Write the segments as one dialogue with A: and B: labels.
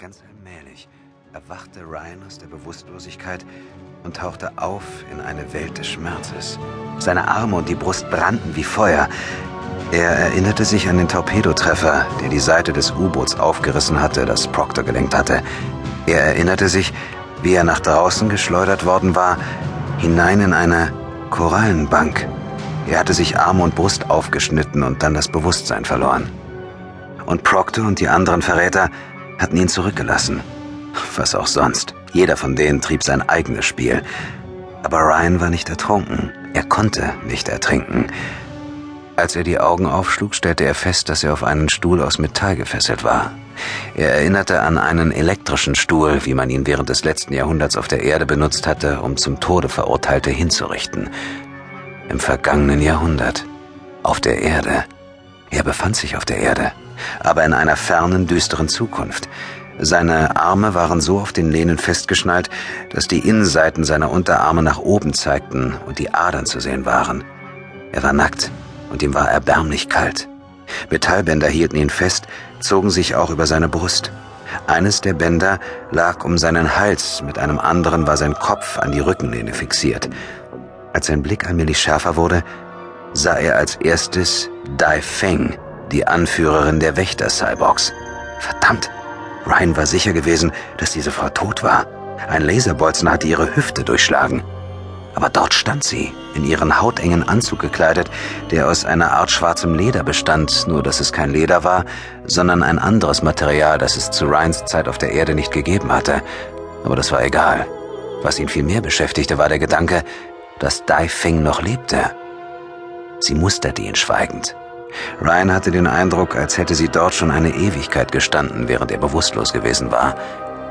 A: Ganz allmählich erwachte Ryan aus der Bewusstlosigkeit und tauchte auf in eine Welt des Schmerzes. Seine Arme und die Brust brannten wie Feuer. Er erinnerte sich an den Torpedotreffer, der die Seite des U-Boots aufgerissen hatte, das Proctor gelenkt hatte. Er erinnerte sich, wie er nach draußen geschleudert worden war, hinein in eine Korallenbank. Er hatte sich Arme und Brust aufgeschnitten und dann das Bewusstsein verloren. Und Proctor und die anderen Verräter hatten ihn zurückgelassen. Was auch sonst. Jeder von denen trieb sein eigenes Spiel. Aber Ryan war nicht ertrunken. Er konnte nicht ertrinken. Als er die Augen aufschlug, stellte er fest, dass er auf einen Stuhl aus Metall gefesselt war. Er erinnerte an einen elektrischen Stuhl, wie man ihn während des letzten Jahrhunderts auf der Erde benutzt hatte, um zum Tode Verurteilte hinzurichten. Im vergangenen Jahrhundert. Auf der Erde. Er befand sich auf der Erde, aber in einer fernen, düsteren Zukunft. Seine Arme waren so auf den Lehnen festgeschnallt, dass die Innenseiten seiner Unterarme nach oben zeigten und die Adern zu sehen waren. Er war nackt und ihm war erbärmlich kalt. Metallbänder hielten ihn fest, zogen sich auch über seine Brust. Eines der Bänder lag um seinen Hals, mit einem anderen war sein Kopf an die Rückenlehne fixiert. Als sein Blick allmählich schärfer wurde, sah er als erstes Dai Feng, die Anführerin der Wächter-Cyborgs. Verdammt! Ryan war sicher gewesen, dass diese Frau tot war. Ein Laserbolzen hatte ihre Hüfte durchschlagen. Aber dort stand sie, in ihren hautengen Anzug gekleidet, der aus einer Art schwarzem Leder bestand, nur dass es kein Leder war, sondern ein anderes Material, das es zu Ryans Zeit auf der Erde nicht gegeben hatte. Aber das war egal. Was ihn viel mehr beschäftigte, war der Gedanke, dass Dai Feng noch lebte. Sie musterte ihn schweigend. Ryan hatte den Eindruck, als hätte sie dort schon eine Ewigkeit gestanden, während er bewusstlos gewesen war.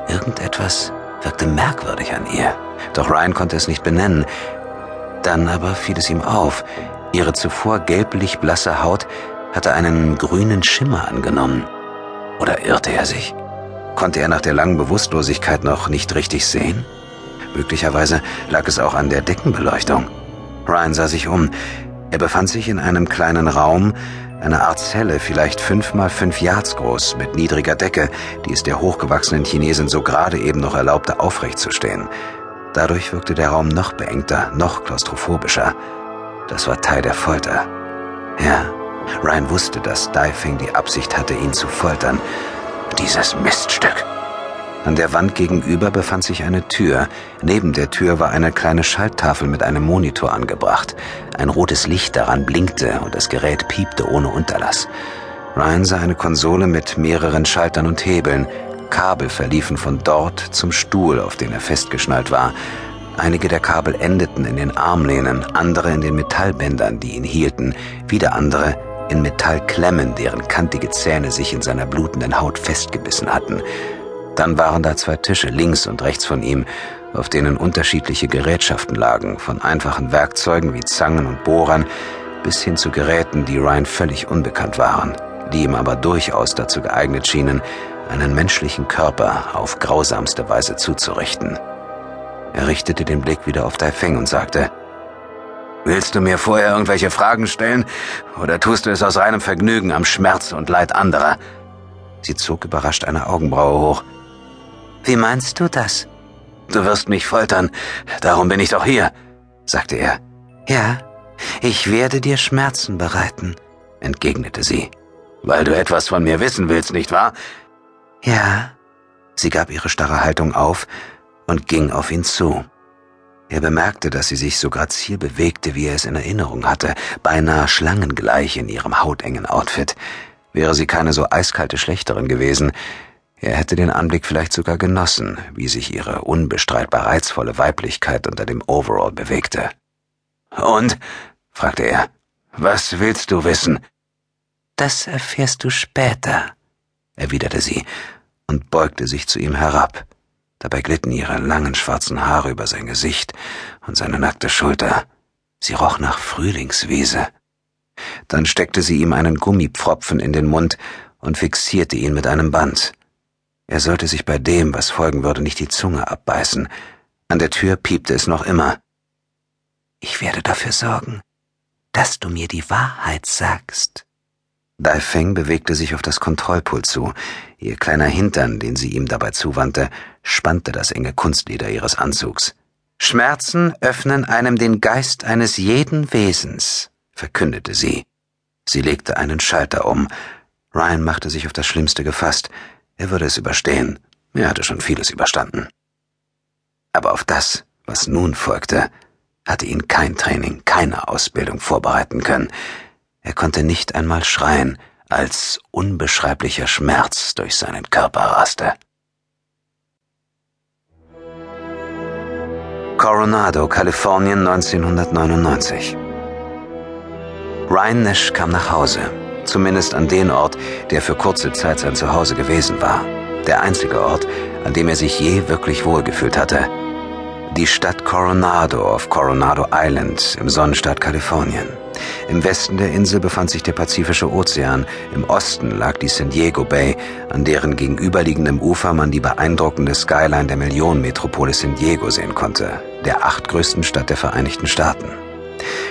A: Irgendetwas wirkte merkwürdig an ihr, doch Ryan konnte es nicht benennen. Dann aber fiel es ihm auf, ihre zuvor gelblich blasse Haut hatte einen grünen Schimmer angenommen. Oder irrte er sich? Konnte er nach der langen Bewusstlosigkeit noch nicht richtig sehen? Möglicherweise lag es auch an der Deckenbeleuchtung. Ryan sah sich um. Er befand sich in einem kleinen Raum, eine Art Zelle, vielleicht fünf mal fünf Yards groß, mit niedriger Decke, die es der hochgewachsenen Chinesin so gerade eben noch erlaubte, aufrecht zu stehen. Dadurch wirkte der Raum noch beengter, noch klaustrophobischer. Das war Teil der Folter. Ja, Ryan wusste, dass Daifeng die Absicht hatte, ihn zu foltern. Dieses Miststück. An der Wand gegenüber befand sich eine Tür. Neben der Tür war eine kleine Schalttafel mit einem Monitor angebracht. Ein rotes Licht daran blinkte und das Gerät piepte ohne Unterlass. Ryan sah eine Konsole mit mehreren Schaltern und Hebeln. Kabel verliefen von dort zum Stuhl, auf den er festgeschnallt war. Einige der Kabel endeten in den Armlehnen, andere in den Metallbändern, die ihn hielten, wieder andere in Metallklemmen, deren kantige Zähne sich in seiner blutenden Haut festgebissen hatten. Dann waren da zwei Tische links und rechts von ihm, auf denen unterschiedliche Gerätschaften lagen, von einfachen Werkzeugen wie Zangen und Bohrern bis hin zu Geräten, die Ryan völlig unbekannt waren, die ihm aber durchaus dazu geeignet schienen, einen menschlichen Körper auf grausamste Weise zuzurichten. Er richtete den Blick wieder auf Daifeng und sagte, Willst du mir vorher irgendwelche Fragen stellen, oder tust du es aus reinem Vergnügen am Schmerz und Leid anderer? Sie zog überrascht eine Augenbraue hoch.
B: Wie meinst du das?
A: Du wirst mich foltern, darum bin ich doch hier, sagte er.
B: Ja, ich werde dir Schmerzen bereiten, entgegnete sie.
A: Weil du etwas von mir wissen willst, nicht wahr?
B: Ja.
A: Sie gab ihre starre Haltung auf und ging auf ihn zu. Er bemerkte, dass sie sich so grazil bewegte, wie er es in Erinnerung hatte, beinahe schlangengleich in ihrem hautengen Outfit. Wäre sie keine so eiskalte Schlechterin gewesen, er hätte den Anblick vielleicht sogar genossen, wie sich ihre unbestreitbar reizvolle Weiblichkeit unter dem Overall bewegte. Und? fragte er. Was willst du wissen?
B: Das erfährst du später, erwiderte sie
A: und beugte sich zu ihm herab. Dabei glitten ihre langen schwarzen Haare über sein Gesicht und seine nackte Schulter. Sie roch nach Frühlingswiese. Dann steckte sie ihm einen Gummipfropfen in den Mund und fixierte ihn mit einem Band. Er sollte sich bei dem, was folgen würde, nicht die Zunge abbeißen. An der Tür piepte es noch immer.
B: Ich werde dafür sorgen, dass du mir die Wahrheit sagst,
A: Dai Feng bewegte sich auf das Kontrollpult zu. Ihr kleiner Hintern, den sie ihm dabei zuwandte, spannte das enge Kunstleder ihres Anzugs. Schmerzen öffnen einem den Geist eines jeden Wesens, verkündete sie. Sie legte einen Schalter um. Ryan machte sich auf das Schlimmste gefasst. Er würde es überstehen. Er hatte schon vieles überstanden. Aber auf das, was nun folgte, hatte ihn kein Training, keine Ausbildung vorbereiten können. Er konnte nicht einmal schreien, als unbeschreiblicher Schmerz durch seinen Körper raste. Coronado, Kalifornien 1999. Ryan Nash kam nach Hause, zumindest an den Ort, der für kurze Zeit sein Zuhause gewesen war. Der einzige Ort, an dem er sich je wirklich wohlgefühlt hatte. Die Stadt Coronado auf Coronado Island im Sonnenstaat Kalifornien. Im Westen der Insel befand sich der Pazifische Ozean, im Osten lag die San Diego Bay, an deren gegenüberliegendem Ufer man die beeindruckende Skyline der Millionenmetropole San Diego sehen konnte, der achtgrößten Stadt der Vereinigten Staaten.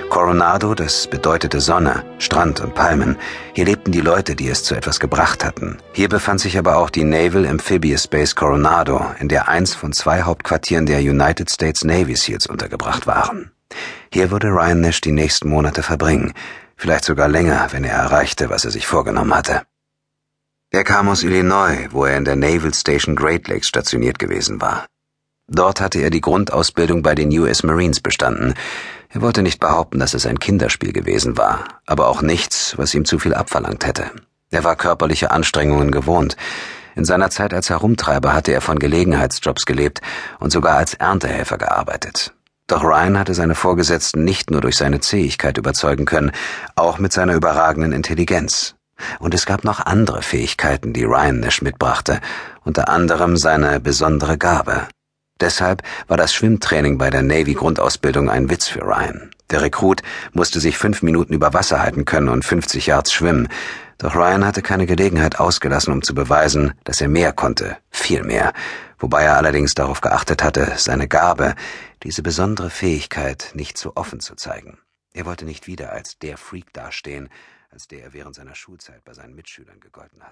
A: Coronado, das bedeutete Sonne, Strand und Palmen. Hier lebten die Leute, die es zu etwas gebracht hatten. Hier befand sich aber auch die Naval Amphibious Base Coronado, in der eins von zwei Hauptquartieren der United States Navy SEALs untergebracht waren. Hier würde Ryan Nash die nächsten Monate verbringen, vielleicht sogar länger, wenn er erreichte, was er sich vorgenommen hatte. Er kam aus Illinois, wo er in der Naval Station Great Lakes stationiert gewesen war. Dort hatte er die Grundausbildung bei den US Marines bestanden. Er wollte nicht behaupten, dass es ein Kinderspiel gewesen war, aber auch nichts, was ihm zu viel abverlangt hätte. Er war körperliche Anstrengungen gewohnt. In seiner Zeit als Herumtreiber hatte er von Gelegenheitsjobs gelebt und sogar als Erntehelfer gearbeitet. Doch Ryan hatte seine Vorgesetzten nicht nur durch seine Zähigkeit überzeugen können, auch mit seiner überragenden Intelligenz. Und es gab noch andere Fähigkeiten, die Ryan Nash mitbrachte, unter anderem seine besondere Gabe. Deshalb war das Schwimmtraining bei der Navy-Grundausbildung ein Witz für Ryan. Der Rekrut musste sich fünf Minuten über Wasser halten können und 50 Yards schwimmen. Doch Ryan hatte keine Gelegenheit ausgelassen, um zu beweisen, dass er mehr konnte, viel mehr, wobei er allerdings darauf geachtet hatte, seine Gabe, diese besondere Fähigkeit nicht zu offen zu zeigen. Er wollte nicht wieder als der Freak dastehen, als der er während seiner Schulzeit bei seinen Mitschülern gegolten hatte.